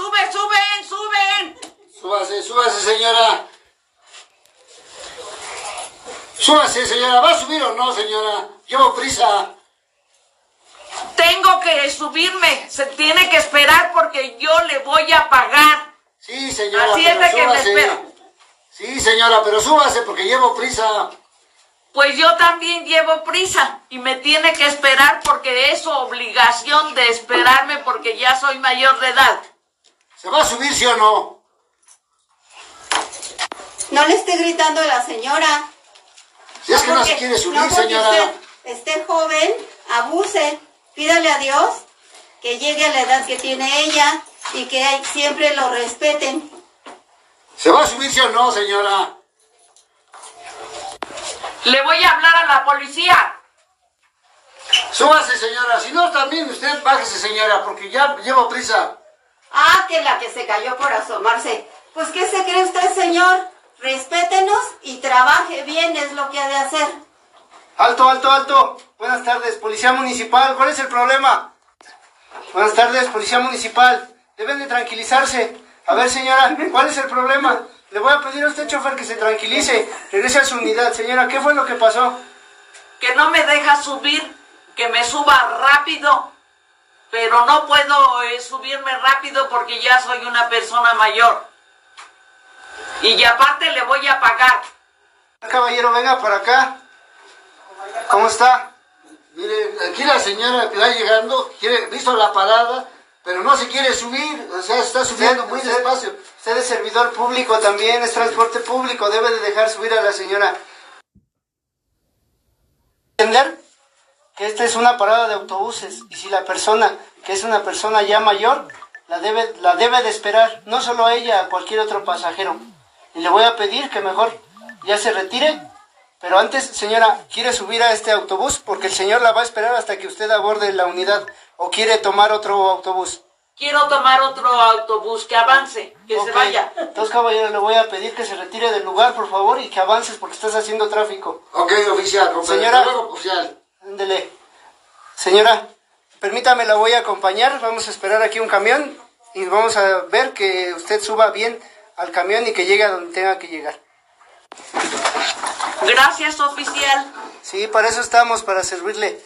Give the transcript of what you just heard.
sube, suben, suben. Súbase, súbase, señora. Súbase, señora. ¿Va a subir o no, señora? Llevo prisa. Tengo que subirme. Se tiene que esperar porque yo le voy a pagar. Sí, señora. Así es de que me espero. Sí, señora, pero súbase porque llevo prisa. Pues yo también llevo prisa y me tiene que esperar porque es su obligación de esperarme porque ya soy mayor de edad. ¿Se va a subir, sí o no? No le esté gritando a la señora. Si es que no se quiere subir, no señora. usted esté joven, abuse. Pídale a Dios que llegue a la edad que tiene ella y que hay- siempre lo respeten. ¿Se va a subir, sí o no, señora? Le voy a hablar a la policía. Súbase, señora. Si no, también usted bájese, señora, porque ya llevo prisa. Ah, que la que se cayó por asomarse. Pues, ¿qué se cree usted, señor? Respétenos y trabaje bien, es lo que ha de hacer. Alto, alto, alto. Buenas tardes, Policía Municipal. ¿Cuál es el problema? Buenas tardes, Policía Municipal. Deben de tranquilizarse. A ver, señora, ¿cuál es el problema? Le voy a pedir a usted, chofer, que se tranquilice. Regrese a su unidad. Señora, ¿qué fue lo que pasó? Que no me deja subir, que me suba rápido. Pero no puedo eh, subirme rápido porque ya soy una persona mayor. Y aparte le voy a pagar. Caballero, venga para acá. ¿Cómo está? Mire, aquí la señora que va llegando, quiere, visto la parada, pero no se quiere subir. O sea, está subiendo muy Usted- despacio. Usted es servidor público también, es transporte público. Debe de dejar subir a la señora. Entender que esta es una parada de autobuses y si la persona, que es una persona ya mayor, la debe, la debe de esperar, no solo a ella, a cualquier otro pasajero. Y le voy a pedir que mejor ya se retire. Pero antes, señora, ¿quiere subir a este autobús? Porque el señor la va a esperar hasta que usted aborde la unidad. ¿O quiere tomar otro autobús? Quiero tomar otro autobús que avance, que se vaya. Entonces, caballero, le voy a pedir que se retire del lugar, por favor, y que avances porque estás haciendo tráfico. Ok, oficial, Señora. oficial. Ándele. Señora, permítame, la voy a acompañar. Vamos a esperar aquí un camión y vamos a ver que usted suba bien al camión y que llegue a donde tenga que llegar. Gracias, oficial. Sí, para eso estamos, para servirle.